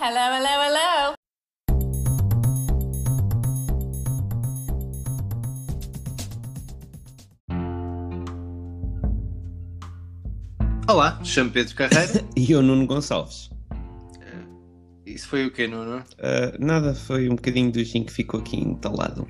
Hello, hello, hello. Olá, chamo Pedro Carreira. E eu, Nuno Gonçalves. Isso foi o quê, Nuno? Ah, nada, foi um bocadinho do gin que ficou aqui entalado.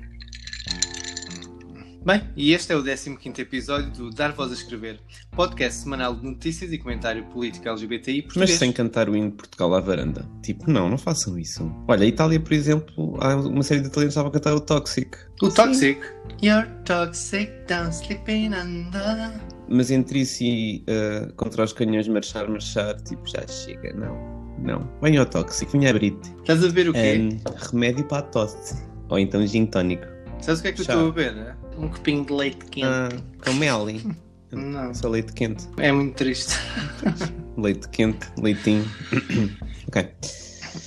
Bem, e este é o 15 episódio do Dar Voz a Escrever, podcast semanal de notícias e comentário político LGBTI Mas português. sem cantar o hino de Portugal à varanda. Tipo, não, não façam isso. Olha, a Itália, por exemplo, há uma série de italianos que estava a cantar o Toxic. O Toxic. You're toxic, don't sleeping under. Mas entre isso e ah, contra os canhões marchar, marchar, tipo, já chega, não. Não. Venha ao Toxic, venha abrir-te. Estás a ver o quê? Ah, remédio para a tosse. Ou então gin tónico. Sabes o que é que eu chá. estou a ver? né? Um copinho de leite quente. Ah, com mel. Não, Só leite quente. é muito triste. Leite quente, leitinho. ok.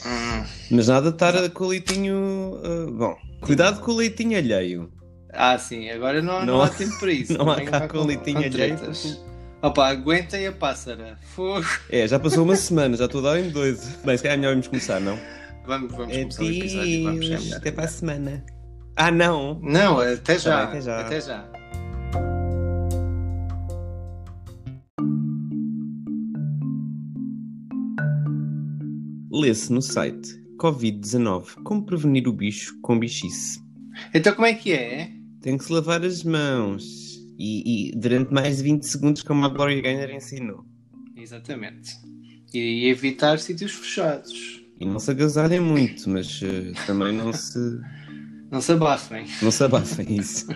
Hum. Mas nada de estar com o leitinho. ah, bom, cuidado com o leitinho alheio. Ah, sim, agora não, não, Não há tempo para isso. não há cá com leitinho alheio. Opa, aguentem a pássara. Fogo. É, já passou uma semana, já estou a dar em dois. Bem, se calhar é melhor vamos começar, não? Vamos, vamos começar o episódio. Vamos, é melhor. até para a semana. Ah, não! Não, até já. Até já. Até já. Lê-se no site Covid-19 Como prevenir o bicho com bichice. Então como é que é? Tem que se lavar as mãos. E, e durante mais de 20 segundos, como a Gloria Gaynor ensinou. Exatamente. E evitar sítios fechados. E não se agasalhem muito, mas eh, também não se. Não se abafem. Não se abafem isso.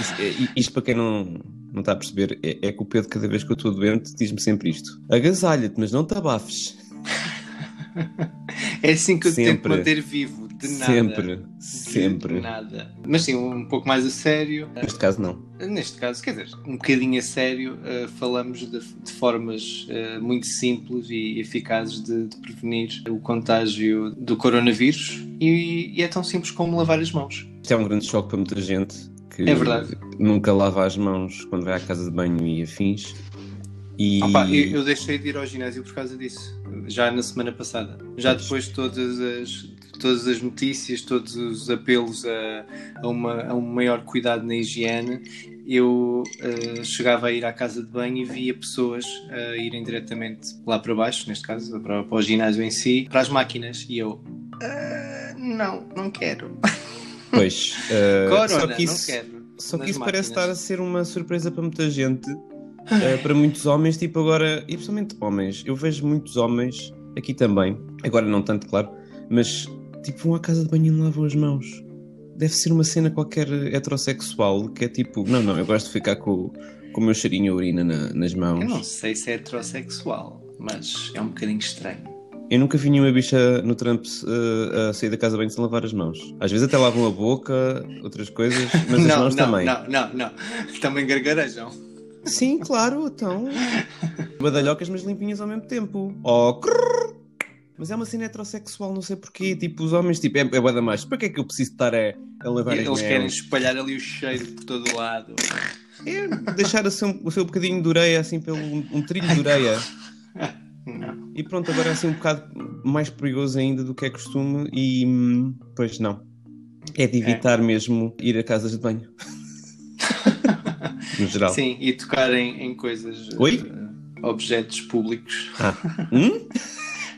Isso- é- Isto para quem não, não está a perceber, é, é que o Pedro, cada vez que eu estou doente, diz-me sempre isto: agasalha-te, mas não te abafes. É assim que eu tento Sempre. manter vivo. De nada. Sempre, De sempre. nada. Mas sim, um pouco mais a sério. Neste caso, não. Neste caso, quer dizer, um bocadinho a sério, eh, falamos de, de formas eh, muito simples e eficazes de, de prevenir o contágio do coronavírus e, e é tão simples como lavar as mãos. Isto é um grande choque para muita gente que É verdade. nunca lava as mãos quando vai à casa de banho e afins. E Opa, eu, eu deixei de ir ao ginásio por causa disso, já na semana passada. Já depois de todas as, todas as notícias, todos os apelos a, a, uma, a um maior cuidado na higiene, eu eh, chegava a ir à casa de banho e via pessoas a irem diretamente lá para baixo, neste caso, para, para o ginásio em si, para as máquinas. E eu, "Ah, não, não quero. Pois, Corona, só que isso, não quero. só que isso parece máquinas. estar a ser uma surpresa para muita gente, eh, para muitos homens, tipo agora, e principalmente homens. Eu vejo muitos homens aqui também, agora não tanto, claro, mas tipo vão à casa de banho e não lavam as mãos. Deve ser uma cena qualquer heterossexual que é tipo, não, não, eu gosto de ficar com, com o meu cheirinho a urina na- nas mãos. Eu não sei se é heterossexual, mas é um bocadinho estranho. Eu nunca vi nenhuma bicha no Trump eh, a sair da casa de banho sem lavar as mãos. Às vezes até lavam a boca, outras coisas, mas as não, mãos não, também. não, não, não. Também gargarejam. Sim, claro, então. Badalhocas, mas limpinhas ao mesmo tempo. Oh, crrr. Mas é uma cena heterossexual, não sei porquê. Tipo, os homens, tipo, é, é bué da mais. Para que é que eu preciso estar a, a lavar as Eles mãos? querem espalhar ali o cheiro por todo o lado. É deixar assim, o seu bocadinho de ureia, assim, pelo um, trilho de ureia. Não. E pronto, agora é assim um bocado mais perigoso ainda do que é costume. E, hum, pois não. É de evitar mesmo ir a casas de banho. no geral. Sim, e tocar em, em coisas. Oi? eh, objetos públicos. Ah. Hum?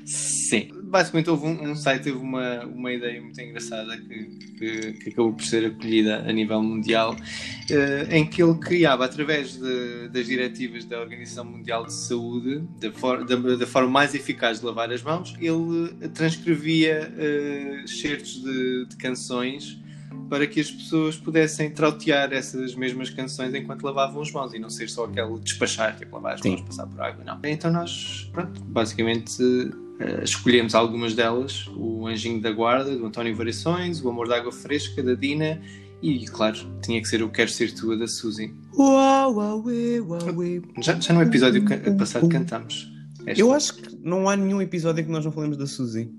Sim. Basicamente houve um, um site teve uma, uma ideia muito engraçada que, que, que acabou por ser acolhida a nível mundial, eh, em que ele criava, através de- das diretivas da Organização Mundial de Saúde, da, for- da- da forma mais eficaz de lavar as mãos, ele transcrevia eh, certos de, de canções para que as pessoas pudessem trautear essas mesmas canções enquanto lavavam as mãos e não ser só aquele despachar, tipo lavar as Sim. mãos, passar por água, não. Então nós, pronto, basicamente eh, escolhemos algumas delas, o Anjinho da Guarda, do António Variações, o Amor da Água Fresca, da Dina e, claro, tinha que ser o Quero Ser Tua, da Suzy. Uau, uau, uau. Já, já no episódio passado cantamos. esta. Eu acho que não há nenhum episódio em que nós não falemos da Suzy.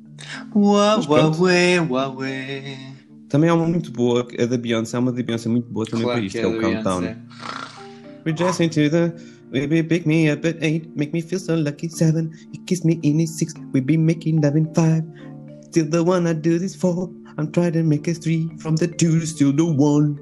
Uau, ué, uau, ué. Também há uma muito boa, a da Beyoncé, há uma da Beyoncé muito boa também Claro para isto, que é, é o do Countdown. Beyoncé. We just into the baby pick me up at eight, make me feel so lucky seven. You kiss me in at six, we be making love in five. Still the one I do this for. I'm trying to make it three from the two to still the one.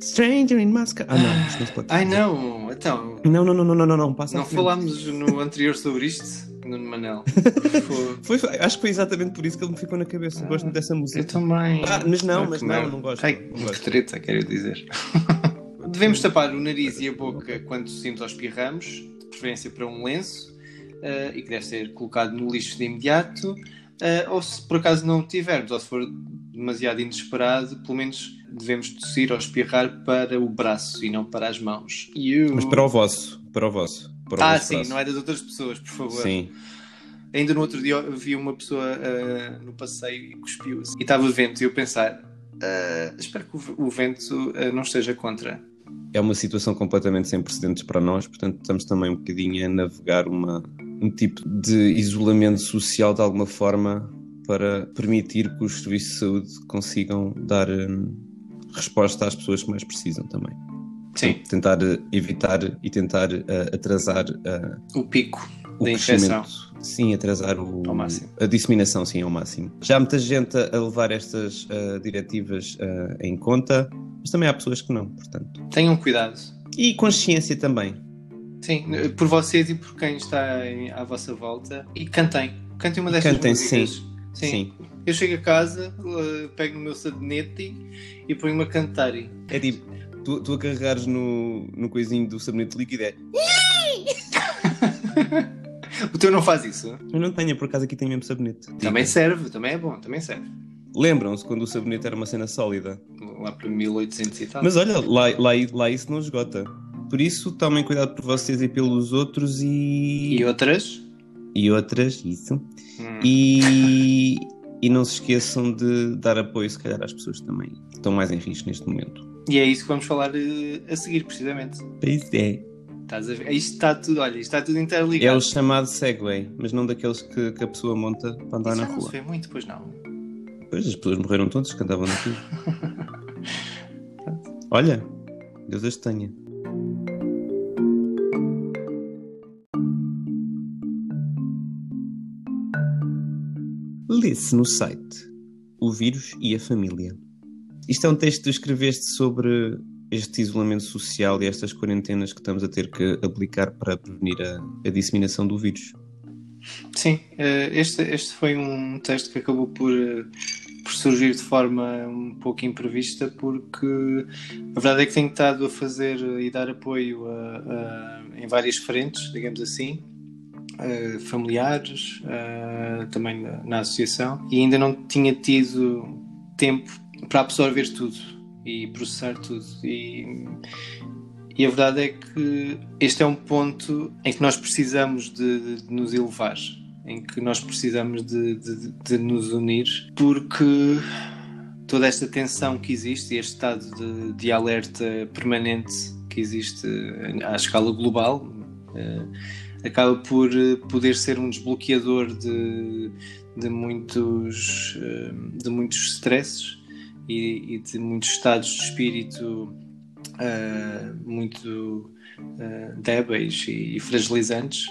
Stranger in Moscow. Ah, não, isto não se pode. Ai não, então. Não, não, não, não, não, não, não, passa Não falámos no anterior sobre isto, Nuno Manel. Foi- Foi, acho que foi exatamente por isso que ele me ficou na cabeça. Gosto muito dessa música. Eu também. Ah, mas não, Ah, mas não, não gosto, Ai, não que gosto. treta, quero dizer. Devemos tapar o nariz e a boca quando tossimos ou espirramos, de preferência para um lenço, eh, e que deve ser colocado no lixo de imediato. eh, ou se por acaso não o tivermos, ou se for demasiado inesperado, pelo menos devemos tossir ou espirrar para o braço e não para as mãos. E o- Mas para o vosso, para o vosso. Para Ah, sim, não é das outras pessoas, por favor. Sim. Ainda no outro dia vi uma pessoa ah, no passeio e cuspiu e estava vento e eu pensar ah, espero que o, vento ah, não esteja contra. É uma situação completamente sem precedentes para nós, portanto estamos também um bocadinho a navegar uma, um tipo de isolamento social de alguma forma para permitir que os serviços de saúde consigam dar hum, resposta às pessoas que mais precisam também. Sim, Tentar evitar e tentar eh, atrasar eh, o pico o da infecção. Sim, atrasar o, a disseminação, sim, ao máximo. Já há muita gente a levar estas eh, diretivas em conta, mas também há pessoas que não, portanto. Tenham cuidado. E consciência também. Sim, por vocês e por quem está em- à vossa volta. E cantem. Cantem uma destas Cantem, músicas. sim. Sim. Eu chego a casa, pego no meu sabonete e ponho-me a cantar. É tipo, tu, tu a carregares no, no coisinho do sabonete líquido é. O teu não faz isso? Eu não tenho, por acaso aqui tenho mesmo sabonete. Também serve, também é bom, também serve. Lembram-se quando o sabonete era uma cena sólida? Lá para 1800 e tal. Mas olha, lá, lá, lá isso não esgota. Por isso, tomem cuidado por vocês e pelos outros e. E outras? e outras, isso. Hum. E, e não se esqueçam de dar apoio, se calhar, às pessoas que também estão mais em risco neste momento. E é isso que vamos falar eh, a seguir, precisamente. Pois é. Estás a ver? Isto está tudo, olha, está tudo É interligado. o chamado Segway, mas não daqueles que, que a pessoa monta para andar Isso na já não se rua. vê muito, pois não. Pois, as pessoas morreram todas que andavam naquilo. Olha, Deus as tenha. Lê-se no site O Vírus e a Família. Isto é um texto que tu escreveste sobre este isolamento social e estas quarentenas que estamos a ter que aplicar para prevenir a, a disseminação do vírus. Sim, eh, este, este foi um texto que acabou por, eh, por surgir de forma um pouco imprevista, porque a verdade é que tenho estado a fazer e dar apoio a- a- em várias frentes, digamos assim, eh, familiares, eh, também na, na associação, e ainda não tinha tido tempo para absorver tudo e processar tudo. E, e a verdade é que este é um ponto em que nós precisamos de, de nos elevar, em que nós precisamos de, de- de nos unir, porque toda esta tensão que existe e este estado de, alerta permanente que existe à escala global eh, acaba por eh, poder ser um desbloqueador de, de muitos eh, de muitos stresses e, e de muitos estados de espírito eh, muito eh, débeis e, e fragilizantes.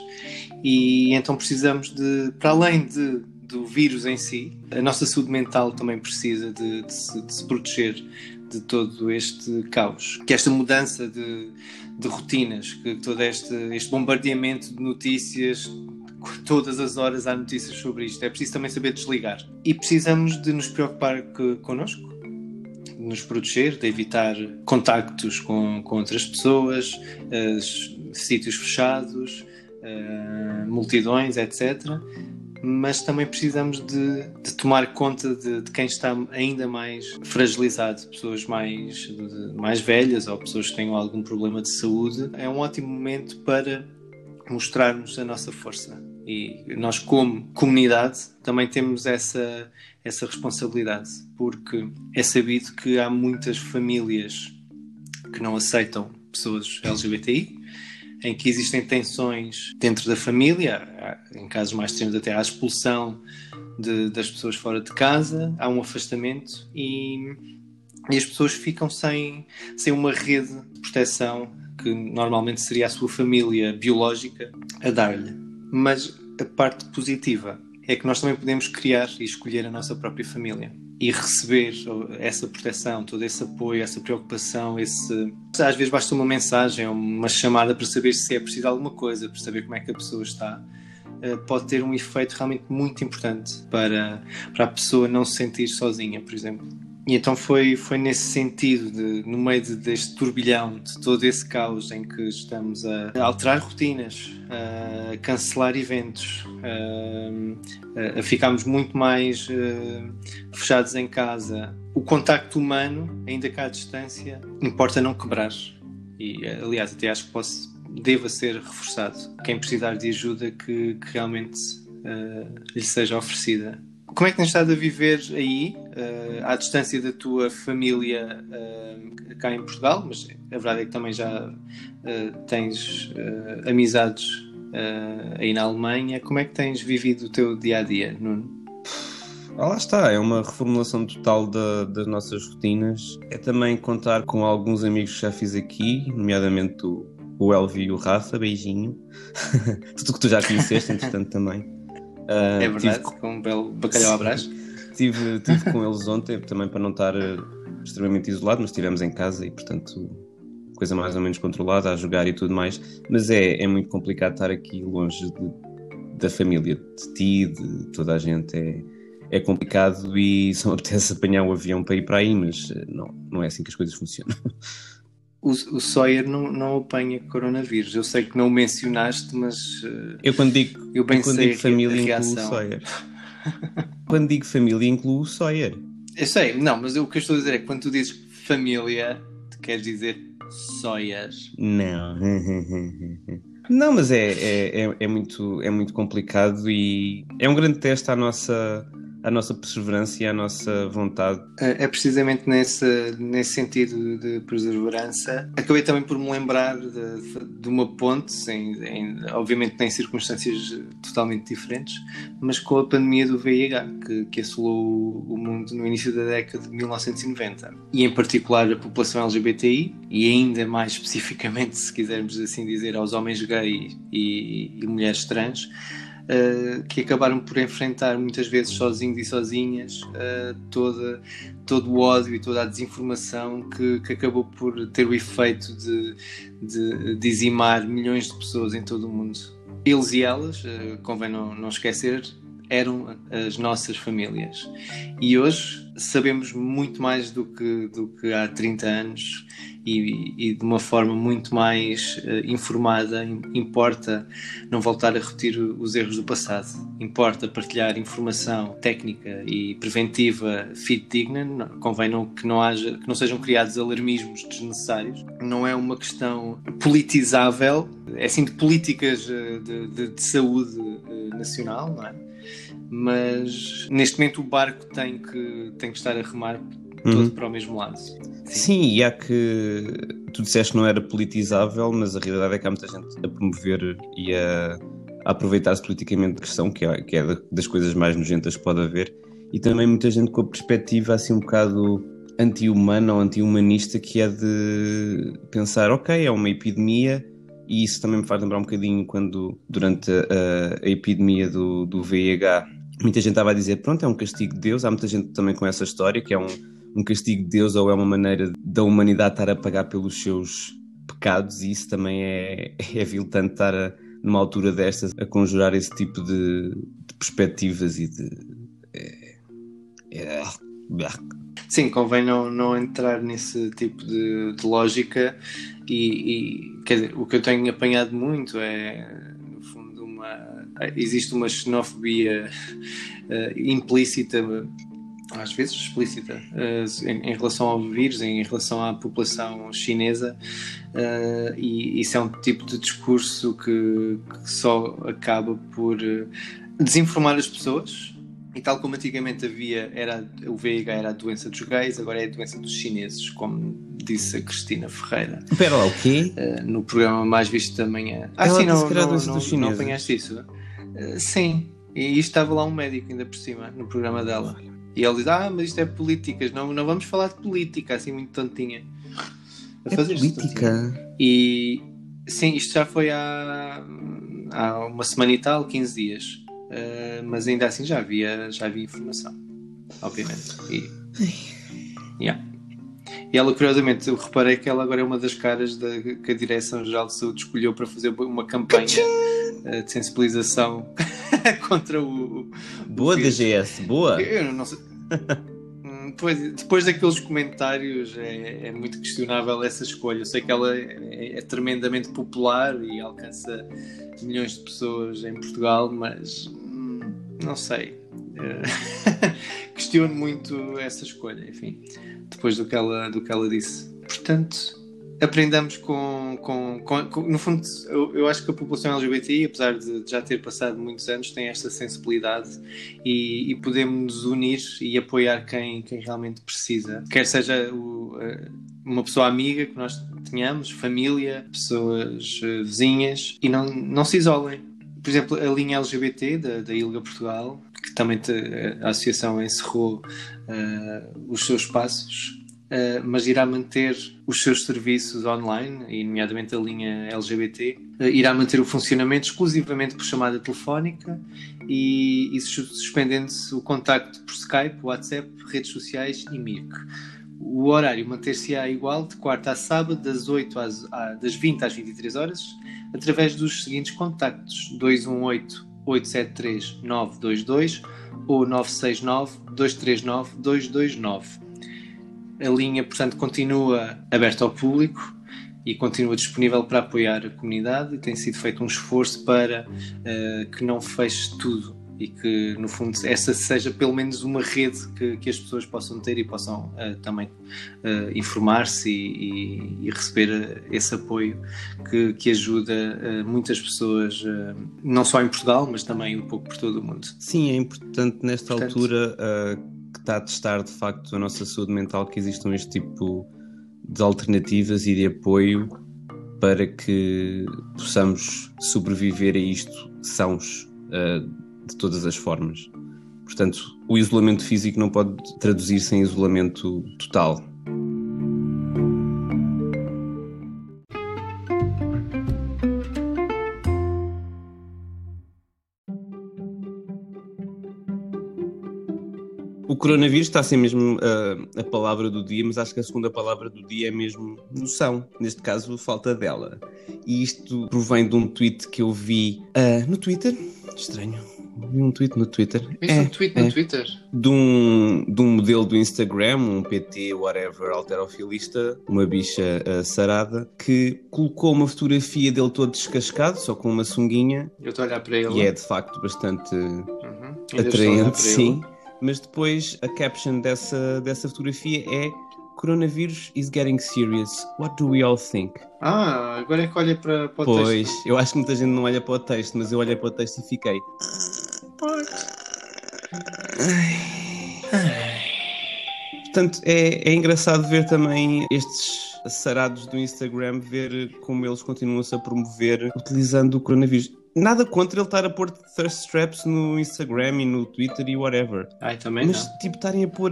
E então precisamos de para além de, do vírus em si a nossa saúde mental também precisa de, de se, de se proteger de todo este caos. Que esta mudança de, de rotinas que todo este, este bombardeamento de notícias todas as horas há notícias sobre isto. É preciso também saber desligar. E precisamos de nos preocupar que, connosco nos proteger, de evitar contactos com, com outras pessoas, as- sítios fechados, eh, multidões, etc. Mas também precisamos de, de tomar conta de, de quem está ainda mais fragilizado, pessoas mais, mais velhas ou pessoas que tenham algum problema de saúde. É um ótimo momento para mostrarmos a nossa força. E nós, como comunidade, também temos essa, essa responsabilidade, porque é sabido que há muitas famílias que não aceitam pessoas LGBTI, em que existem tensões dentro da família, em casos mais extremos até a expulsão de- das pessoas fora de casa, há um afastamento e, e as pessoas ficam sem, sem uma rede de proteção que normalmente seria a sua família biológica a dar-lhe. Mas a parte positiva é que nós também podemos criar e escolher a nossa própria família e receber essa proteção, todo esse apoio, essa preocupação, esse às vezes basta uma mensagem uma chamada para saber se é preciso alguma coisa, para saber como é que a pessoa está, eh, pode ter um efeito realmente muito importante para, para a pessoa não se sentir sozinha, por exemplo. E então foi, foi nesse sentido, de, no meio de, deste turbilhão, de todo esse caos em que estamos a alterar rotinas, a cancelar eventos, a, a ficarmos muito mais uh, fechados em casa. O contacto humano, ainda cá à distância, importa não quebrar. E, aliás, até acho que posso, deva ser reforçado. Quem precisar de ajuda, que, que realmente uh, lhe seja oferecida. Como é que tens estado a viver aí, uh, à distância da tua família uh, cá em Portugal? Mas a verdade é que também já uh, tens amizades aí na Alemanha. Como é que tens vivido o teu dia a dia, Nuno? Ah, lá está, é uma reformulação total da, das nossas rotinas. É também contar com alguns amigos que já fiz aqui, nomeadamente o, o Elvi e o Rafa, beijinho. Tudo que tu já conheceste, entretanto, também. Uh, é verdade, tive... com um belo bacalhau à brás. Tive, tive com eles ontem, também para não estar uh, extremamente isolado, mas estivemos em casa e, portanto, coisa mais ou menos controlada, a jogar e tudo mais. Mas é, é muito complicado estar aqui longe de, da família, de ti, de toda a gente. É, é complicado e só apetece apanhar o avião para ir para aí, mas uh, não, não é assim que as coisas funcionam. O, o Sawyer não, não apanha coronavírus. Eu sei que não o mencionaste, mas. Uh, eu quando digo, eu bem quando sei digo família, incluo o Sawyer. quando digo família, incluo o Sawyer. Eu sei, não, mas o que eu estou a dizer é que quando tu dizes família, queres dizer Sawyer. Não. Não, mas é, é, é, é, muito, é muito complicado e é um grande teste à nossa, a nossa perseverança e a nossa vontade. É, é precisamente nesse, nesse sentido de perseverança. Acabei também por me lembrar de, de uma ponte, em, em, obviamente em circunstâncias totalmente diferentes, mas com a pandemia do VIH, que, que assolou o mundo no início da década de 1990. E em particular a população LGBTI, e ainda mais especificamente, se quisermos assim dizer, aos homens gays e, e mulheres trans uh, que acabaram por enfrentar muitas vezes sozinhos e sozinhas uh, toda, todo o ódio e toda a desinformação que, que acabou por ter o efeito de, de dizimar milhões de pessoas em todo o mundo. Eles e elas, uh, convém não, não esquecer, eram as nossas famílias. E hoje sabemos muito mais do que, do que há 30 anos e, e de uma forma muito mais uh, informada. Importa não voltar a repetir os erros do passado. Importa partilhar informação técnica e preventiva fidedigna. Convém não, que, não haja, que não sejam criados alarmismos desnecessários. Não é uma questão politizável, é assim de políticas eh, de, de, de saúde uh, nacional, não é? Mas neste momento o barco tem que, tem que estar a remar todo uhum. para o mesmo lado. Sim. Sim, e há que. Tu disseste que não era politizável, mas a realidade é que há muita gente a promover e a, a aproveitar-se politicamente da questão, que é, que é das coisas mais nojentas que pode haver, e também muita gente com a perspectiva assim um bocado anti-humana ou anti-humanista, que é de pensar, ok, é uma epidemia, e isso também me faz lembrar um bocadinho quando, durante a, a epidemia do, do VIH, muita gente estava a dizer, pronto, é um castigo de Deus, há muita gente também com essa história, que é um, um castigo de Deus ou é uma maneira da humanidade estar a pagar pelos seus pecados e isso também é, é viltante estar a, numa altura destas a conjurar esse tipo de, de perspectivas e de... É, é, Sim, convém não, não entrar nesse tipo de, de lógica e, e, dizer, o que eu tenho apanhado muito é existe uma xenofobia uh, implícita às vezes explícita uh, em, em, relação ao vírus, em relação à população chinesa uh, e isso é um tipo de discurso que, que só acaba por desinformar as pessoas e tal como antigamente havia, era, o VIH era a doença dos gays, agora é a doença dos chineses, como disse a Cristina Ferreira. Espera lá, o quê? Uh, no programa mais visto da manhã. Ah, Ela sim, não, não, não, não, não apanhaste isso? Uh, sim, e estava lá um médico ainda por cima, no programa dela. E ele diz: Ah, mas isto é políticas, não, não vamos falar de política, assim muito tontinha. A É política. E sim, isto já foi há, há uma semana e tal, 15 dias. Uh, mas ainda assim já havia, já havia informação, obviamente. E, yeah. e ela, curiosamente, eu reparei que ela agora é uma das caras da, que a Direção-Geral de Saúde escolheu para fazer uma campanha de sensibilização contra o. Boa o. DGS, boa. Eu não sei. Hum, Depois, depois daqueles comentários é, é muito questionável essa escolha. Eu sei que ela é, é tremendamente popular e alcança milhões de pessoas em Portugal, mas hum, não sei. Eh, Questiono muito essa escolha, enfim, depois do que ela, do que ela disse. Portanto, aprendamos com. com, com- com- no fundo, eu, eu acho que a população LGBTI, apesar de já ter passado muitos anos, tem esta sensibilidade e, e podemos nos unir e apoiar quem, quem realmente precisa. Quer seja o, eh, uma pessoa amiga que nós tenhamos, família, pessoas eh, vizinhas, e não, não se isolem. Por exemplo, a linha LGBT da, da ILGA Portugal, que também te- a associação encerrou eh, os seus passos, Uh, mas irá manter os seus serviços online, e nomeadamente a linha LGBT, uh, irá manter o funcionamento exclusivamente por chamada telefónica e, e sus- suspendendo-se o contacto por Skype, WhatsApp, redes sociais e MIRC. O horário manter-se-á igual de quarta a sábado, das, 8 às, das 20 às 23 horas, através dos seguintes contactos: 218 873 922 ou 969 239 229. A linha, portanto, continua aberta ao público e continua disponível para apoiar a comunidade e tem sido feito um esforço para eh, que não feche tudo e que, no fundo, essa seja pelo menos uma rede que, que as pessoas possam ter e possam eh, também eh, informar-se e, e- e receber esse apoio que, que ajuda muitas pessoas, não só em Portugal, mas também um pouco por todo o mundo. Sim, é importante nesta Portanto- altura uh, está a testar de facto a nossa saúde mental que existam este tipo de alternativas e de apoio para que possamos sobreviver a isto sãos uh, de todas as formas. Portanto, o isolamento físico não pode traduzir-se em isolamento total. O coronavírus está a ser mesmo uh, a palavra do dia, mas acho que a segunda palavra do dia é mesmo noção. Neste caso, falta dela. E isto provém de um tweet que eu vi uh, no Twitter. Estranho. Vi um tweet no Twitter. Viste É, um tweet no é. Twitter? de um, de um modelo do Instagram, um PT, whatever, alterofilista, uma bicha uh, sarada, que colocou uma fotografia dele todo descascado, só com uma sunguinha, Eu estou a olhar para ele. e é de facto bastante Uhum. Atraente, sim. Mas depois a caption dessa, dessa fotografia é Coronavirus is getting serious. What do we all think? Ah, agora é que olha para, para o Pois, texto. eu acho que muita gente não olha para o texto, mas eu olhei para o texto e fiquei. Portanto, é, é engraçado ver também estes sarados do Instagram, ver como eles continuam-se a promover utilizando o coronavírus. Nada contra ele estar a pôr thirst traps no Instagram e no Twitter e whatever. Ai, também Mas, não. tipo, estarem a pôr.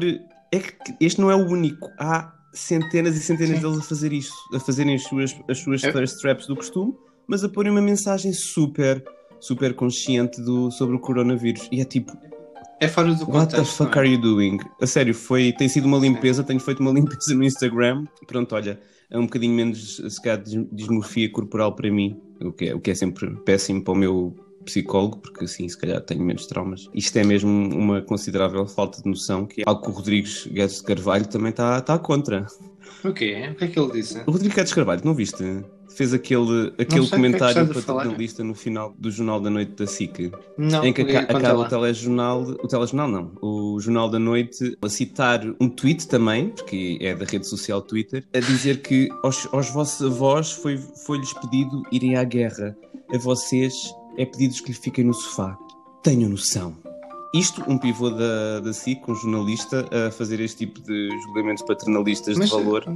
É que este não é o único. Há centenas e centenas Sim. deles a fazer isto, a fazerem as suas, as suas É. thirst traps do costume, mas a porem uma mensagem super, super consciente do, sobre o coronavírus. E é tipo, É fora do what contexto. the fuck é? are you doing? A sério, foi, tem sido uma limpeza, tenho feito uma limpeza no Instagram. Pronto, olha, é um bocadinho menos, se calhar, dis- dismorfia corporal para mim, o que, é, o que é sempre péssimo para o meu psicólogo, porque assim, se calhar tenho menos traumas. Isto é mesmo uma considerável falta de noção, que é algo que o Rodrigues Guedes de Carvalho também está está contra. O quê? O que é que ele disse? O Rodrigues Guedes de Carvalho, não viste? Fez aquele, aquele que é que comentário para falar. jornalista no final do Jornal da Noite da SIC. Não, em que é conta acaba lá. o telejornal, o telejornal não, o Jornal da Noite a citar um tweet também, porque é da rede social Twitter, a dizer que aos, aos vossos avós foi- foi-lhes pedido irem à guerra, a vocês é pedido que lhe fiquem no sofá. Tenham noção. Isto, um pivô da, da SIC, um jornalista, a fazer este tipo de julgamentos paternalistas Mas, de valor.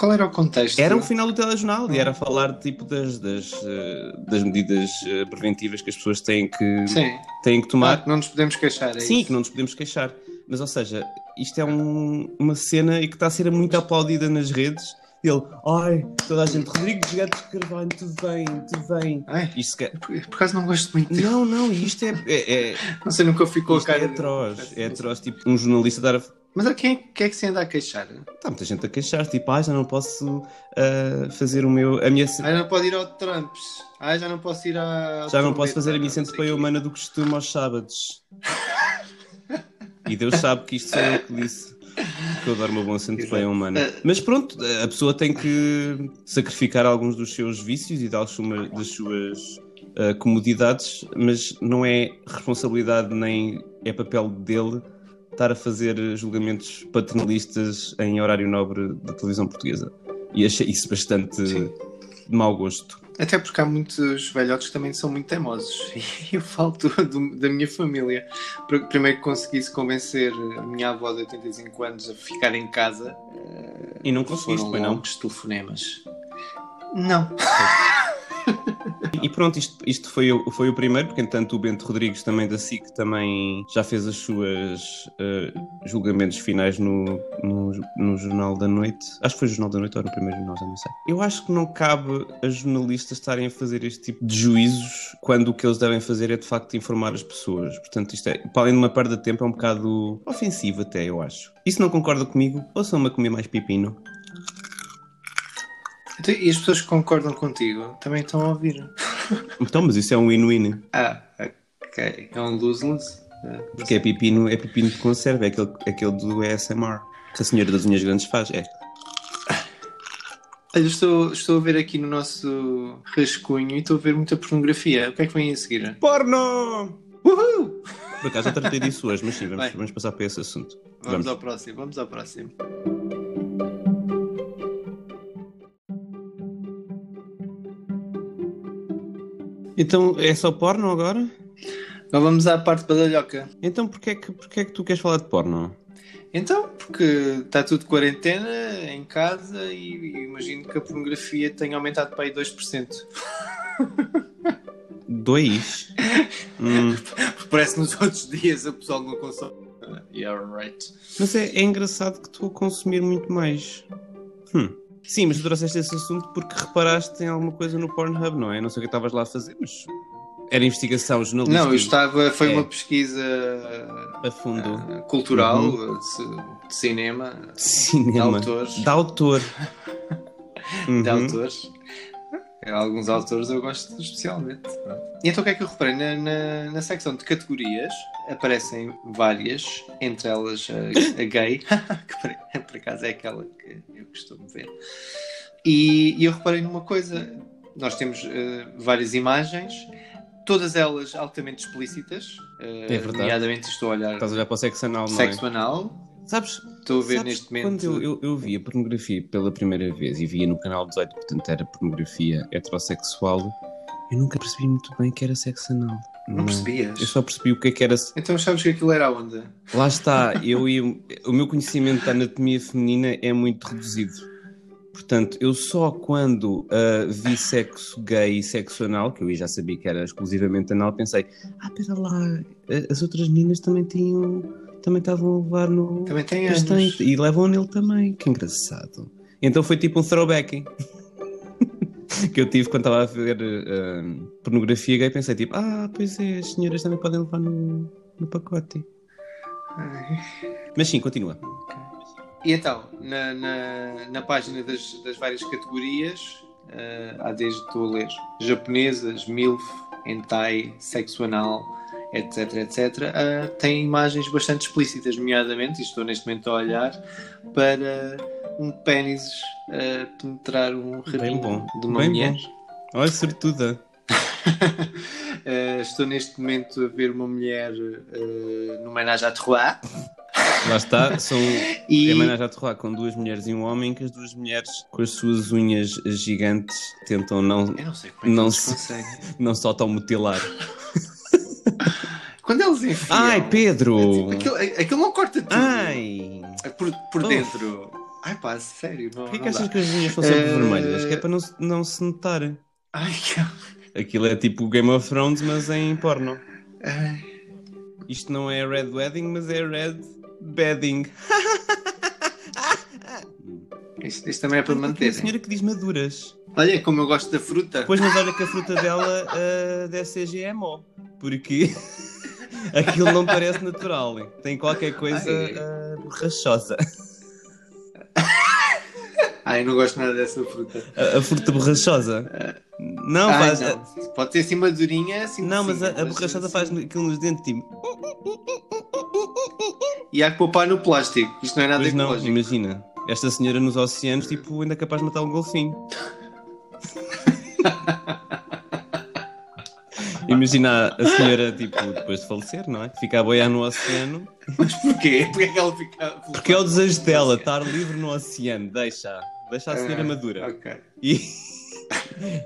qual era o contexto? Era o final do telejornal e era falar tipo das, das, eh, das medidas eh, preventivas que as pessoas têm que, Sim. têm que Ah, tomar. que não nos podemos queixar. É Sim, isso. que não nos podemos queixar. Mas, ou seja, isto é um- uma cena e que está a ser muito aplaudida nas redes. Ele, ai, toda a gente, Rodrigues Gatos Carvalho, tudo bem, tudo bem. Ai, Isto que... por, por acaso não gosto muito dele. Não, não, isto é, é, é, Não sei, nunca ficou a é cara. dele. atroz. É atroz, tipo, um jornalista dar a. Mas a quem, quem é que se anda a queixar? Está muita gente a queixar, tipo, ah, já não posso ah, fazer o meu. A minha, Ah, não pode ir ao Trumps. Ah, já não posso ir a. já não posso fazer a minha centopeia humana do costume aos sábados. E Deus sabe que isto sou eu que disse. Que eu adoro uma boa centopeia humana. Eh, Mas pronto, a pessoa tem que sacrificar alguns dos seus vícios e das suas, das suas ah, comodidades, mas não é responsabilidade nem é papel dele estar a fazer julgamentos paternalistas em horário nobre da televisão portuguesa. E achei isso bastante Sim. de mau gosto. Até porque há muitos velhotes que também são muito teimosos. E eu falo do- do- da minha família. Pr- Primeiro que conseguisse convencer a minha avó de 85 anos a ficar em casa. E não conseguiste, pois não? telefonemas. Não. E pronto, isto, isto foi, foi o primeiro, porque entanto o Bento Rodrigues também da SIC também já fez as suas eh, julgamentos finais no, no, no Jornal da Noite. Acho que foi o Jornal da Noite ou era o primeiro jornal, já não sei. Eu acho que não cabe a jornalistas estarem a fazer este tipo de juízos quando o que eles devem fazer é de facto informar as pessoas. Portanto, isto é, para além de uma perda de tempo, é um bocado ofensivo até, eu acho. E se não concorda comigo, ouçam-me a comer mais pepino. Então, E as pessoas que concordam contigo também estão a ouvir. Então, mas isso é um win-win. Ah, ok. É um lose-lose. Ah, Porque é pepino, é pepino de conserva, é aquele, aquele do ASMR. Que a senhora das unhas grandes faz, é. Olha, estou, estou a ver aqui no nosso rascunho e estou a ver muita pornografia. O que é que vem a seguir? Porno! Uhul! Por acaso já tratei disso hoje, mas sim, vamos, vamos passar para esse assunto. Vamos ao próximo, vamos ao próximo. Então é só porno agora? Agora vamos à parte badalhoca. Então porquê é que, porquê é que tu queres falar de porno? Então, porque está tudo de quarentena em casa e, e imagino que a pornografia tenha aumentado para aí 2%. Dois? Hum, Parece que nos outros dias o pessoal não consome. Yeah, right. mas é, é engraçado que estou a consumir muito mais. Hum. Sim, mas tu trouxeste esse assunto porque reparaste em alguma coisa no Pornhub, não é? Não sei o que estavas lá a fazer, mas era investigação jornalística Não, eu estava. Foi É. uma pesquisa a fundo. ah, cultural, Uhum. de, ci- de cinema, de Cinema. autores. De autor. Uhum. de autores. Alguns autores eu gosto especialmente. pronto. E então o que é que eu reparei? Na, na, na secção de categorias aparecem várias, entre elas a, a gay, que por, por acaso é aquela que costumo ver. E, e eu reparei numa coisa: nós temos eh, várias imagens, todas elas altamente explícitas, eh, É verdade. nomeadamente estou a olhar Estás a olhar para o sexo anal, não sexo é? anal, Sabes, estou a ver sabes neste momento. quando eu, eu, eu via pornografia pela primeira vez e via no canal 18, portanto era pornografia heterossexual, eu nunca percebi muito bem que era sexo anal. Não percebias? Eu só percebi o que é que era. Então sabes que aquilo era onde? Lá está, eu e o meu conhecimento da anatomia feminina é muito reduzido. Portanto, eu só quando ah, vi sexo gay e sexo anal, que eu já sabia que era exclusivamente anal, pensei: ah, pera lá, as outras meninas também tinham. também estavam a levar no. Também. Bastante. E levam nele também, que engraçado. Então foi tipo um throwback que eu tive quando estava a ver ah, pornografia gay. Pensei tipo: ah, pois é, as senhoras também podem levar no, no pacote. Ai. Mas sim, continua. E então, na, na, na página das, das várias categorias, eh, há desde, estou a ler, japonesas, MILF, hentai, sexo anal, etc, etc, eh, tem imagens bastante explícitas, nomeadamente, e estou neste momento a olhar, para um pênis a penetrar um rabinho bom, de uma bem mulher. Olha, sortuda. Eh, estou neste momento a ver uma mulher eh, no Menage à Trois Lá está, são e é Menage à Terroir com duas mulheres e um homem, que as duas mulheres, com as suas unhas gigantes, tentam não, eu não sei como é que Não se- conseguem. não se automutilar. Quando eles enfiam. Ai, Pedro! Aquilo, aquilo não corta tudo. Ai! Por, por Uf. dentro. Ai pá, sério. Não, Porquê não que achas dá. que as unhas são sempre Eh, vermelhas? Que é para não, se- não se notar. Ai, que... Aquilo é tipo Game of Thrones, mas em porno. Ai. Isto não é Red Wedding, mas é Red Bedding. Isto, isto também é para manter. A senhora que diz maduras. Olha como eu gosto da fruta. Depois mas olha que a fruta dela ah, deve ser GMO. Porque aquilo não parece natural. hein? Tem qualquer coisa Ai. ah, borrachosa. Ai, não gosto nada dessa fruta. A, a fruta borrachosa. Não, Ai, faz. não. Pode ser assim madurinha, assim Não, mas a, sim, a borrachosa faz aquilo nos dentes, tipo. E há que poupar no plástico. Isto não é nada Pois não, ecológico. imagina. Esta senhora nos oceanos, tipo, ainda é capaz de matar um golfinho. Imagina a senhora, tipo, depois de falecer, não é? Fica a boiar no oceano. Mas porquê? Porquê é que ela fica. Porque é o desejo dela, estar livre no oceano. Deixa. Deixa a senhora Ah, madura. ok. E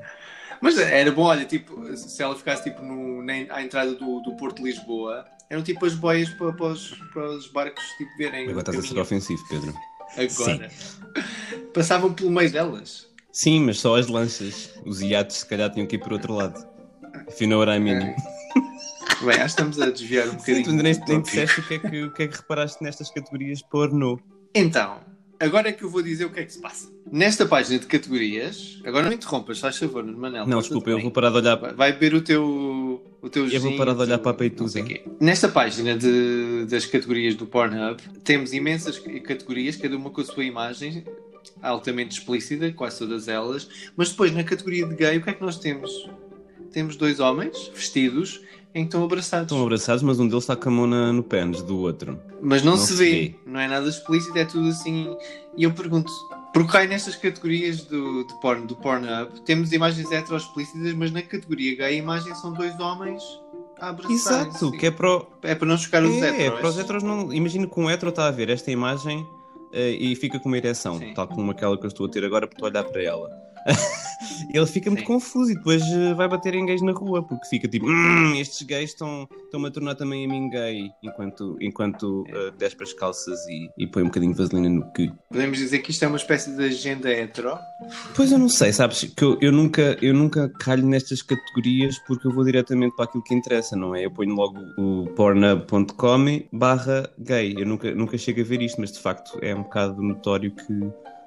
Mas era bom, olha, tipo, se ela ficasse tipo no, na, à entrada do, do Porto de Lisboa, eram tipo as boias para, para, os, para os barcos tipo, verem. agora o estás a ser ofensivo, Pedro. Agora. Passavam pelo meio delas. Sim, mas só as lanchas. Os iates, se calhar, tinham que ir por outro lado. If you know what I mean. Bem, acho que estamos a desviar um Sim, bocadinho. tu ainda nem, nem disseste o que, é que, o que é que reparaste nestas categorias porno. Então, agora é que eu vou dizer o que é que se passa. Nesta página de categorias, agora não interrompas, faz favor, Manel. Não, desculpa, eu vou parar de olhar. Vai- Vai beber o teu, o teu Eu vou parar de olhar teu- para a quê. Nesta página de- das categorias do Pornhub, temos imensas categorias, cada uma com a sua imagem, altamente explícita, quase todas elas. Mas depois, na categoria de gay, o que é que nós temos? Temos dois homens vestidos em que estão abraçados. Estão abraçados, mas um deles está com a mão na- no pênis do outro. Mas não, Não se se vê. vê. não é nada explícito, é tudo assim. E eu pergunto, porque cai nestas categorias do, de porno, do Pornhub, temos imagens hetero explícitas, mas na categoria gay a imagem são dois homens a abraçar. Exato, que é para o... É para não chocar os É, heteros. para os heteros não... Imagino que um hetero está a ver esta imagem eh, e fica com uma ereção, Sim. tal como aquela que eu estou a ter agora, porque estou a olhar para ela. Ele fica muito Sim. confuso e depois eh, vai bater em gays na rua, porque fica tipo, "Hum, estes gays estão- estão-me a tornar também a mim gay, enquanto, enquanto É. despe as calças e, e põe um bocadinho de vaselina no cu. Podemos dizer que isto é uma espécie de agenda hetero. Pois eu não sei, sabes, que eu, eu nunca, eu nunca calho nestas categorias porque eu vou diretamente para aquilo que interessa, não é? Eu ponho logo o pornhub.com barra gay. Eu nunca, nunca chego a ver isto, mas de facto é um bocado notório que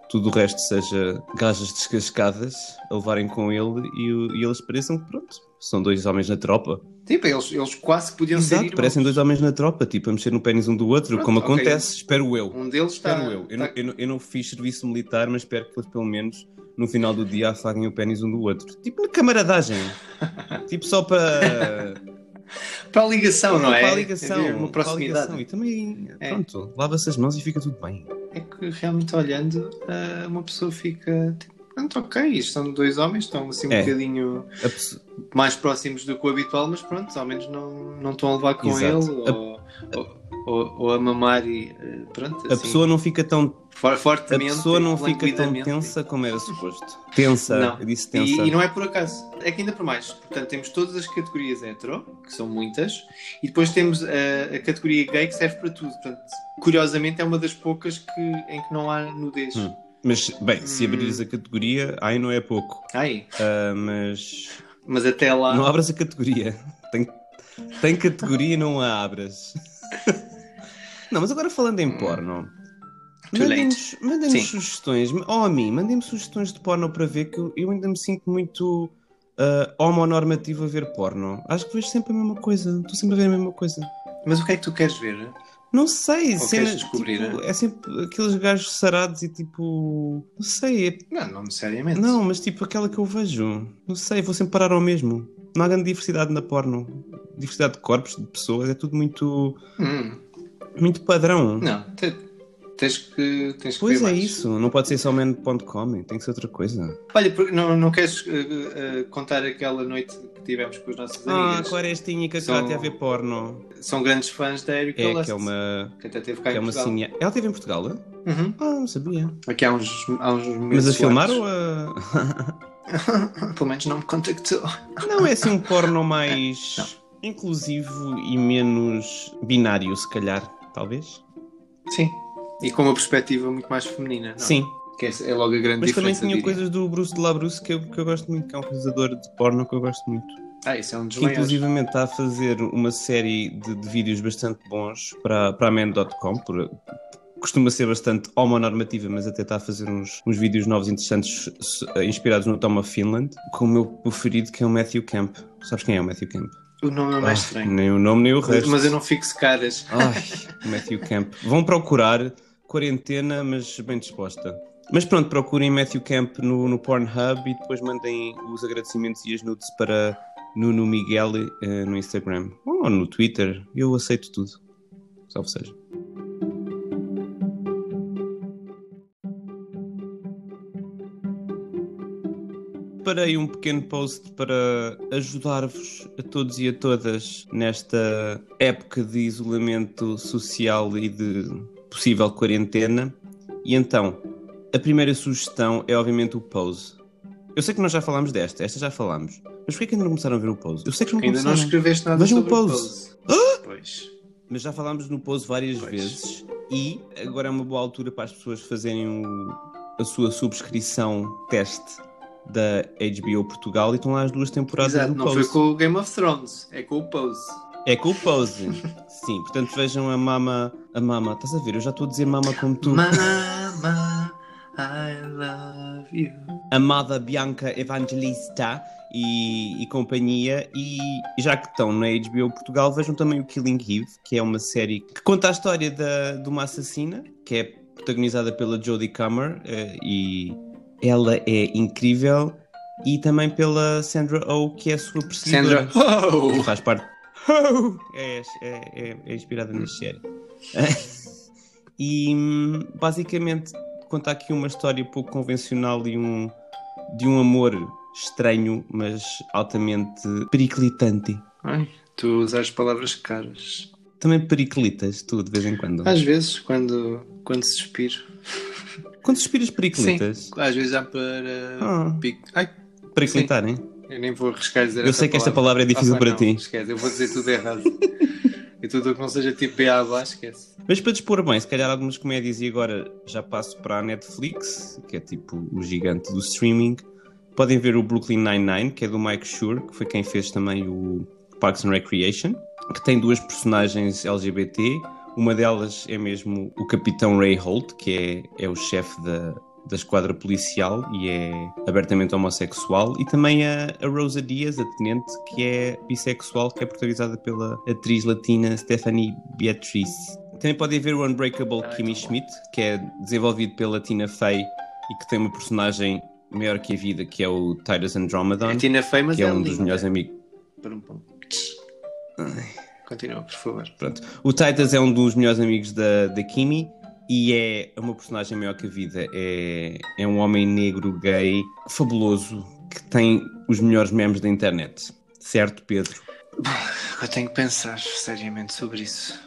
tudo o resto seja gajas descascadas a levarem com ele e, e eles pareçam que pronto, são dois homens na tropa. Tipo, eles, eles quase podiam ser Exato, irmãos. parecem dois homens na tropa, tipo a mexer no pênis um do outro, Pronto, como ok. acontece, espero eu. Um deles está. Espero eu. Eu, não, está- eu, não, eu não fiz serviço militar, mas espero que eles pelo menos no final do dia afaguem o pênis um do outro. Tipo na camaradagem. tipo só para. Para a ligação, não é? Para a ligação. Havia Uma a proximidade. ligação. E também, É. pronto, lava-se as mãos e fica tudo bem. É que realmente olhando, ah, uma pessoa fica tipo, pronto, ok, isto são dois homens, estão assim um É. bocadinho A pesso- mais próximos do que o habitual, mas pronto, ao menos não, não estão a levar com Exato. ele ou, ou, ou- ou a mamar e eh, pronto, a assim, pessoa não fica tão. for- A fortemente. pessoa não fica tão tensa como era suposto. Tensa, Não. eu disse tensa. E, e não é por acaso. É que ainda por mais. Portanto, temos todas as categorias hetero, que são muitas, e depois temos a, a categoria gay que serve para tudo. Portanto, curiosamente é uma das poucas que, em que não há nudez. Hum. Mas, bem, se Hum. abrires a categoria, ai não é pouco. Ai, Ah, mas mas até lá. Não abras a categoria. Tem, tem categoria e não a abras. não, mas agora falando em porno. Too late. Mandem-nos mandem sugestões. Oh, a mim, mandem-me sugestões de porno para ver que eu, eu ainda me sinto muito ah, homonormativo a ver porno. Acho que vejo sempre a mesma coisa. Estou sempre a ver a mesma coisa. Mas o que é que tu queres ver? Não sei, Ou queres descobrir, tipo, é? é sempre aqueles gajos sarados e tipo. Não sei, é Não, não necessariamente. não, mas tipo aquela que eu vejo. Não sei, vou sempre parar ao mesmo. Não há grande diversidade na porno. Diversidade de corpos, de pessoas, é tudo muito, Hum, muito padrão. não, te- tens que, tens que Pois ver é mais. isso, não pode ser só man.com, tem que ser outra coisa. Olha, não, não queres eh, eh, contar aquela noite que tivemos com as nossas Ah, amigas? com a Arestinha e com a ver porno. São grandes fãs da Erika É, Lust, que é uma. que até teve cá Que é uma cine... Ela esteve em Portugal? é? Uhum. Ah, não sabia. Aqui há uns, há uns meses. Mas a filmar largos. ou a. Pelo menos não me contactou. Não, é assim um porno mais inclusivo e menos binário, se calhar, talvez. Sim. E com uma perspectiva muito mais feminina. Não? Sim, Que é, é logo a grande mas também tinha coisas do Bruce de la Bruce que eu, que eu gosto muito, que é um realizador de porno que eu gosto muito. Ah, isso é um dos Que inclusivamente está a fazer uma série de, de vídeos bastante bons para, para a Man.com. por- Costuma ser bastante homonormativa, mas até está a fazer uns, uns vídeos novos interessantes s- inspirados no Tom of Finland, com o meu preferido que é o Matthew Camp. Sabes quem é o Matthew Camp? O nome é mais Ah, estranho. nem o nome nem o resto. Mas eu não fixo caras. Ai, Matthew Camp. Vão procurar quarentena, mas bem disposta. Mas pronto, procurem Matthew Camp no, no Pornhub e depois mandem os agradecimentos e as nudes para Nuno Miguel eh, no Instagram ou no Twitter. Eu aceito tudo. Salve seja. Preparei um pequeno post para ajudar-vos a todos e a todas nesta época de isolamento social e de possível quarentena. E então, a primeira sugestão é obviamente o Pose. Eu sei que nós já falámos desta, esta já falámos. Mas porquê que ainda não começaram a ver o Pose? Eu sei que não Ainda não começaram. escreveste nada Vejam sobre o o Pose. Pose. Pois. Mas já falámos no Pose várias Pois. vezes e agora é uma boa altura para as pessoas fazerem o- a sua subscrição teste da HBO Portugal e estão lá as duas temporadas Exato, do não Pose. foi com o Game of Thrones, é com o Pose. É com o Pose. Sim, portanto vejam a mama. A mama, estás a ver? Eu já estou a dizer mama como tu. Mama, I love you. Amada Bianca Evangelista e, e companhia. E já que estão na HBO Portugal, vejam também o Killing Eve, que é uma série que conta a história da, de uma assassina, que é protagonizada pela Jodie Comer eh, e ela é incrível. E também pela Sandra Oh, que é a sua perseguidora. Sandra, oh! Faz parte. É, é, é, é inspirada nesta série. e basicamente conta aqui uma história pouco convencional e um, de um amor estranho, mas altamente periclitante. Ai, tu usas palavras caras. Também periclitas, tu, de vez em quando. Às vezes, quando, quando suspiro. Quando suspiras periclitas, Sim, às vezes há para. Ah. pic- Ai, periclitarem. eu nem vou arriscar dizer Eu sei que esta palavra é difícil Ah, para não, ti. Esquece, eu vou dizer tudo errado. e tudo o que não seja tipo BA esquece. Mas para dispor bem, se calhar algumas comédias, e agora já passo para a Netflix, que é tipo o gigante do streaming. Podem ver o Brooklyn Nine-Nine, que é do Mike Schur, que foi quem fez também o Parks and Recreation, que tem duas personagens LGBT. Uma delas é mesmo o Capitão Ray Holt, que é, é o chefe da, da esquadra policial e é abertamente homossexual. E também a, a Rosa Diaz, a tenente, que é bissexual, que é protagonizada pela atriz latina Stephanie Beatriz. Também podem ver o Unbreakable Kimmy bom. Schmidt, que é desenvolvido pela Tina Fey e que tem uma personagem maior que a vida, que é o Titus Andromedon, É Tina Fey, mas que é um linda. dos melhores amigos. Por um ponto. Continua, por favor. Pronto. O Titus é um dos melhores amigos da, da Kimi e é uma personagem maior que a vida. É, é um homem negro gay fabuloso que tem os melhores memes da internet. Certo, Pedro? Eu tenho que pensar seriamente sobre isso.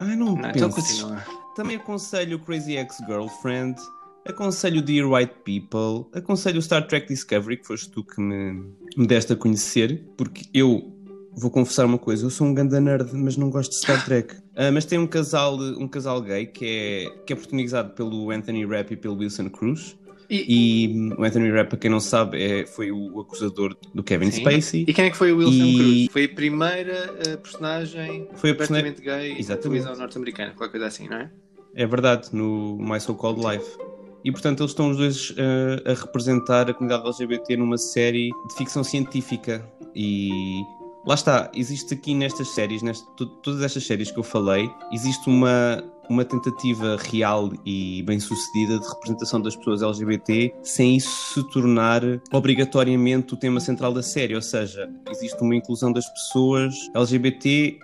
Ai, não, Não, então continua. Também aconselho Crazy Ex-Girlfriend, aconselho Dear White People, aconselho Star Trek Discovery, que foste tu que me, me deste a conhecer, porque eu vou confessar uma coisa, eu sou um ganda nerd, mas não gosto de Star Trek. Ah, mas tem um casal, um casal gay que é, que é protagonizado pelo Anthony Rapp e pelo Wilson Cruz. E, E o Anthony Rapp, para quem não sabe, é, foi o acusador do Kevin Sim. Spacey. e quem é que foi o Wilson E- Cruz? Foi a primeira eh, personagem Foi a personagem- gay Exatamente. televisão norte-americana, qualquer coisa assim, não é? É verdade, no My So Called Life. E portanto eles estão os dois eh, a representar a comunidade LGBT numa série de ficção científica. E lá está, existe aqui nestas séries, nest- to- todas estas séries que eu falei, existe uma, uma tentativa real e bem sucedida de representação das pessoas LGBT sem isso se tornar obrigatoriamente o tema central da série. Ou seja, existe uma inclusão das pessoas LGBT.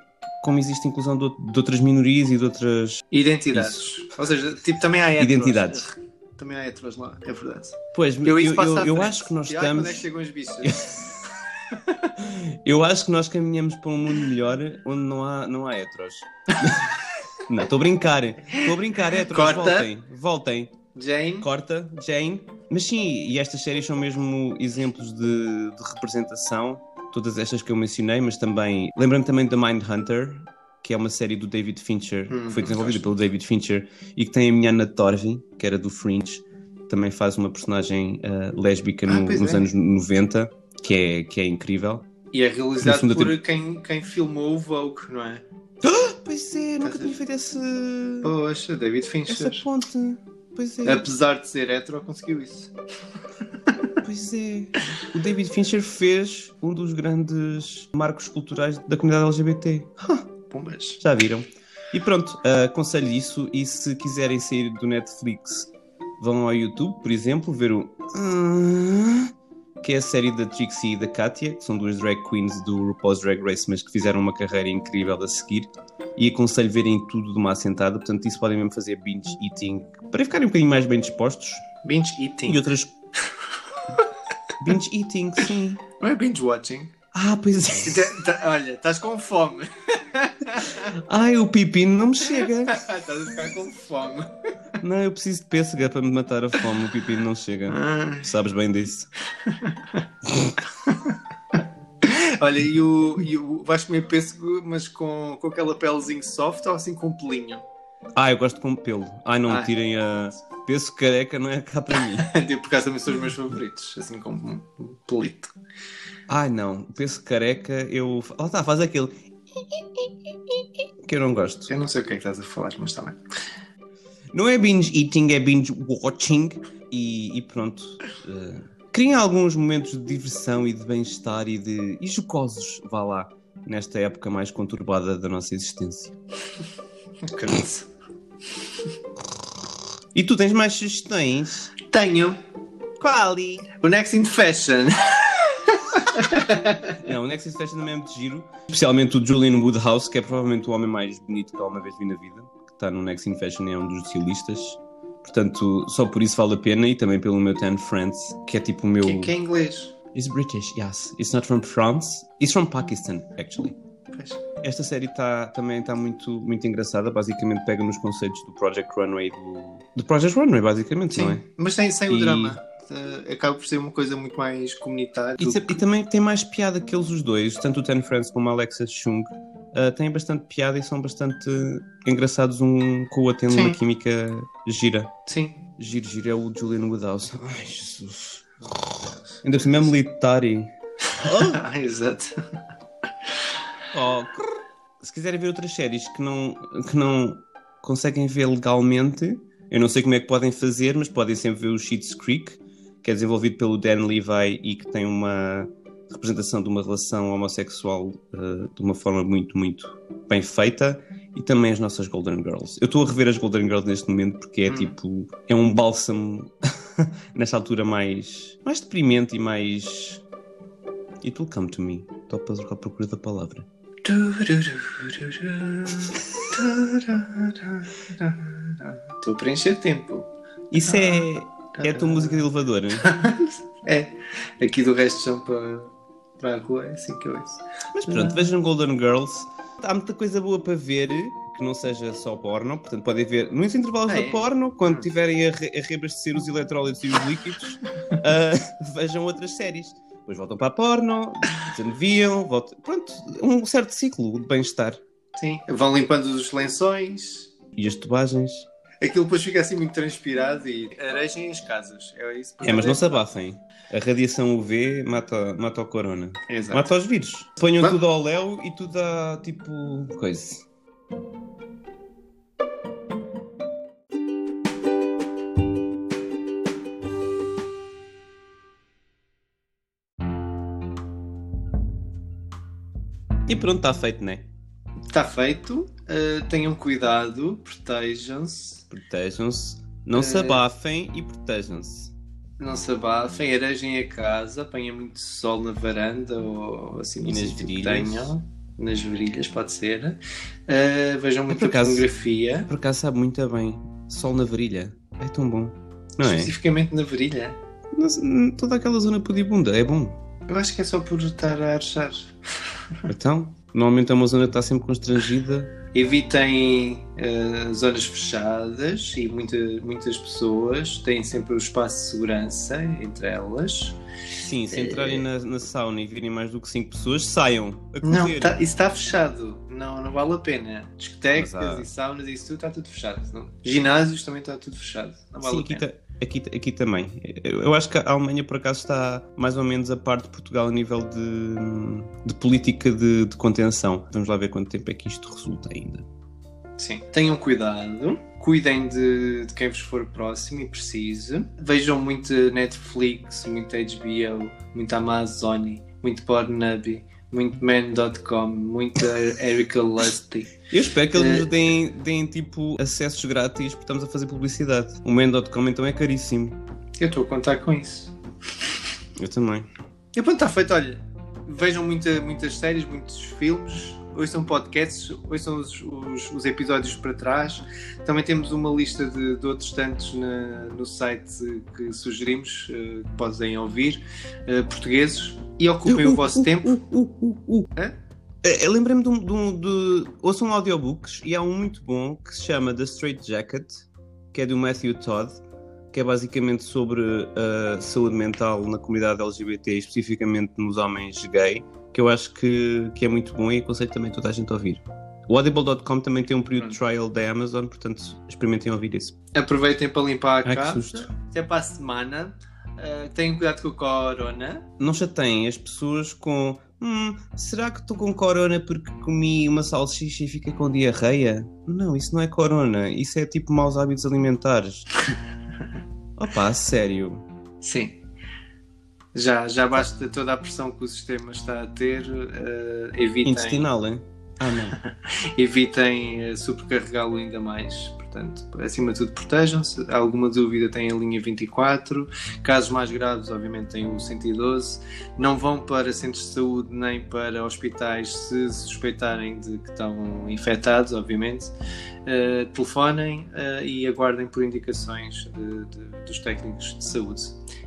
Como existe inclusão de, out- de outras minorias e de outras Identidades. Ou seja, tipo, também há heteros. Identidades. Também há heteros lá, é verdade. Pois, Eu, eu, isso eu, eu acho que nós E, ai, quando estamos. é que chegam os bichos? Eu acho que nós caminhamos para um mundo melhor onde não há, não há heteros. não, estou a brincar. Estou a brincar, heteros, Corta. voltem. Voltem. Jane? Corta, Jane. Mas sim, e estas séries são mesmo exemplos de, de representação. Todas estas que eu mencionei, mas também. Lembra-me também da Mindhunter, que que é uma série do David Fincher, Hum, que foi desenvolvida gosto. pelo David Fincher, e que tem a minha Anna Torvi, que era do Fringe, também faz uma personagem ah, lésbica Ah, no- nos é. anos 90, que é, que é incrível. E é realizado por tempo- quem, quem filmou o Vogue, não é? Pois é, nunca tinha feito esse, Poxa, David essa Fincher. ponte. Pois é, Apesar de ser hetero, conseguiu isso. pois é. O David Fincher fez um dos grandes marcos culturais da comunidade LGBT. Pumbas. Já viram? E pronto, uh, aconselho isso. E se quiserem sair do Netflix, vão ao YouTube, por exemplo, ver o. Ah, que é a série da Trixie e da Katia, que são duas drag queens do RuPaul's Drag Race, mas que fizeram uma carreira incrível a seguir. E aconselho verem tudo de uma assentada, portanto, isso podem mesmo fazer binge eating para ficarem um bocadinho mais bem dispostos. Binge eating. E outras. binge eating, sim. Não é binge watching. Ah, pois é. Olha, estás com fome. Ai, o pepino não me chega. estás a ficar com fome. Não, eu preciso de pêssega para me matar a fome, o pepino não chega. Ah. Sabes bem disso. Olha, e o, e o vais comer pêssego, mas com, com aquela pelezinho soft ou assim com pelinho? Ah, eu gosto com pelo. Ai, não Ai. tirem a. Pêssego careca não é cá para mim. Por acaso também são os meus favoritos, assim com um pelito. Ai, não. O pêssego careca, eu. Lá está, faz aquele. Que eu não gosto. Eu não sei o que é que estás a falar, mas está bem. Não é binge eating, é binge watching. E, e pronto. eh, criem alguns momentos de diversão e de bem-estar e de. e jocosos, vá lá. Nesta época mais conturbada da nossa existência. E tu tens mais sugestões? Tenho Quali? o Next in Fashion. Não, o Nexus Fashion também é muito giro. Especialmente o Julian Woodhouse, que é provavelmente o homem mais bonito que alguma vez vi na vida. Que está no Next in Fashion e é um dos estilistas. Portanto, só por isso vale a pena. E também pelo meu Ten Friends, que é tipo o meu. Que, que é inglês. It's British, yes. It's not from France. It's from Pakistan, actually. Esta série tá, também está muito, muito engraçada. Basicamente pega nos conceitos do Project Runway do, do Project Runway, basicamente, Sim, não é? mas sem, sem o E- drama. Uh, acaba por ser uma coisa muito mais comunitária. E, se- e também tem mais piada que eles os dois, tanto o Ten Friends como a Alexa Chung. uh, têm bastante piada e são bastante engraçados um com o outro, Sim. uma química gira. Sim. Giro, giro, é o Julian Woodhouse. Ai, Jesus. Ainda por cima é militar e... Ah, exato. Oh, se quiserem ver outras séries que não, que não conseguem ver legalmente, eu não sei como é que podem fazer, mas podem sempre ver o Schitt's Creek, que é desenvolvido pelo Dan Levi e que tem uma representação de uma relação homossexual eh, de uma forma muito, muito bem feita. E também as nossas Golden Girls. Eu estou a rever as Golden Girls neste momento porque é Hum. tipo. É um bálsamo nesta altura mais. mais deprimente e mais. It will come to me. Estou à procura da palavra. Estou a preencher tempo. Isso é, é a tua música de elevador, hein? É. Aqui do resto são para, para a rua, é assim que eu ouço. Mas pronto, vejam Golden Girls. Há muita coisa boa para ver, que não seja só porno. Portanto, podem ver nos intervalos Ah, da é? porno, quando Hum. tiverem a, re- a reabastecer os eletrólitos e os líquidos, ah, vejam outras séries. Depois voltam para a porno, desanuviam, voltam. Pronto, um certo ciclo de bem-estar. Sim. Vão limpando os lençóis. E as tubagens. Aquilo depois fica assim muito transpirado e arejem as casas. É isso. É, mas não se abafem. A radiação UV mata, mata o corona. Exato. Mata os vírus. Ponham tudo ao léu e tudo a tipo. coisa. E pronto, está feito, né? Está feito. Uh, tenham cuidado, protejam-se, Protejam-se. Não se Eh, abafem e protejam-se. não se abafem, arejem a casa, apanhem muito sol na varanda ou assim E nas virilhas. tenham. Nas virilhas, pode ser. Uh, vejam muita por acaso- pornografia, Por acaso sabe muito bem. Sol na virilha. É tão bom. Não é? especificamente na virilha. Toda aquela zona pudibunda é bom. Eu acho que é só por estar a archar. Então, normalmente é uma zona que está sempre constrangida. Evitem uh, zonas fechadas e muita, muitas pessoas têm sempre o espaço de segurança entre elas. Sim, se entrarem na, na sauna e virem mais do que 5 pessoas, saiam Não, tá- isso está fechado. Não não, vale a pena. Discotecas há- e saunas e isso tudo está tudo fechado. Não? Ginásios também está tudo fechado. Não vale Sim, a pena. Aqui, aqui também. Eu, acho que a Alemanha, por acaso, está mais ou menos a par de Portugal a nível de, de política de, de contenção. Vamos lá ver quanto tempo é que isto resulta ainda. Sim. Tenham cuidado, cuidem de, de quem vos for próximo e preciso. Vejam muito Netflix, muito HBO, muito Amazon, muito Pornhub, muito Man.com, muito Erika Lusty. Eu espero que eles Eh, nos deem, deem tipo acessos grátis porque estamos a fazer publicidade. O Man.com então é caríssimo. Eu estou a contar com isso. Eu também. E pronto, está feito. Olha, vejam muita, muitas séries, muitos filmes, ouçam podcasts, ouçam os, os, os episódios para trás. Também temos uma lista de, de outros tantos na- no site que sugerimos, eh, que podem ouvir, eh, portugueses, e ocupem o vosso tempo. Uh, uh, uh, uh. Eh, Eu lembrei-me de, um, de, um- de. Ouçam audiobooks e há um muito bom que se chama The Straight Jacket, que é do Matthew Todd, que é basicamente sobre a saúde mental na comunidade LGBT, especificamente nos homens gay, que eu acho que, que é muito bom e aconselho também toda a gente a ouvir. O Audible.com também tem um período de trial da Amazon, portanto experimentem ouvir isso. Aproveitem para limpar a Ai, que casa. susto. Até para a semana. Eh, tenham cuidado com o corona. não chateiem as pessoas com hum, será que estou com corona porque comi uma salsicha e fiquei com diarreia? Não, isso não é corona, isso é tipo maus hábitos alimentares. Opa, sério. Sim. Já, já basta toda a pressão que o sistema está a ter. eh, evitem. Intestinal, hein? Ah, não. evitem eh, sobrecarregá-lo ainda mais. Portanto, acima de tudo, protejam-se. Alguma dúvida, têm a linha 24. Casos mais graves, obviamente, têm o 112. Não vão para centros de saúde nem para hospitais se suspeitarem de que estão infectados, obviamente. Eh, telefonem eh, e aguardem por indicações de- de- dos técnicos de saúde.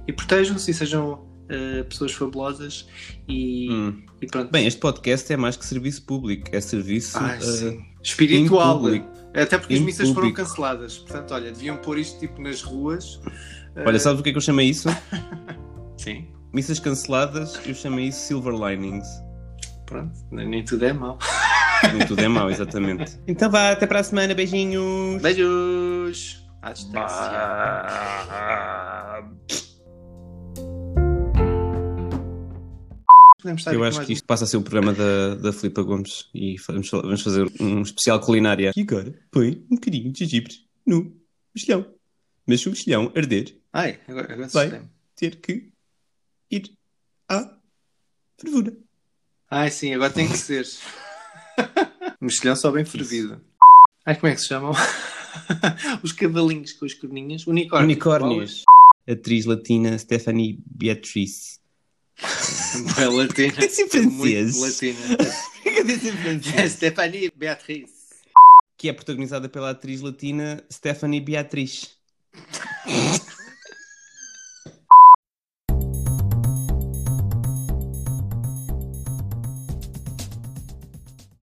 E protejam-se e sejam eh, pessoas fabulosas e, Hum. e pronto. Bem, este podcast é mais que serviço público, é serviço eh, sim. espiritual. público. Até porque as missas foram público. canceladas. Portanto, olha, deviam pôr isto tipo nas ruas. Olha, sabes o que é que eu chamei isso? Sim, Missas canceladas, eu chamei isso Silver Linings. pronto, nem, nem tudo é mau. Nem tudo é mau, exatamente. Então vá, até para a semana, beijinhos. Beijos! À distância. Podemos estar Eu acho que isto passa a ser o programa da, da Filipa Gomes e vamos, vamos fazer um especial culinária. E agora põe um bocadinho de gengibre no mexilhão. Mas se o mexilhão arder, Ai, agora, agora Vai. ter que ir à fervura. Ai, sim, agora tem que ser. Mexilhão só bem fervido. Ai, como é que se chamam? Os cavalinhos com as corninhas. Unicórnios. Unicórnios. Atriz latina Stephanie Beatrice. Boa latina. É assim francês. Muito latina. Fica a dizer francês. Stephanie Beatriz. que é protagonizada pela atriz latina Stephanie Beatriz.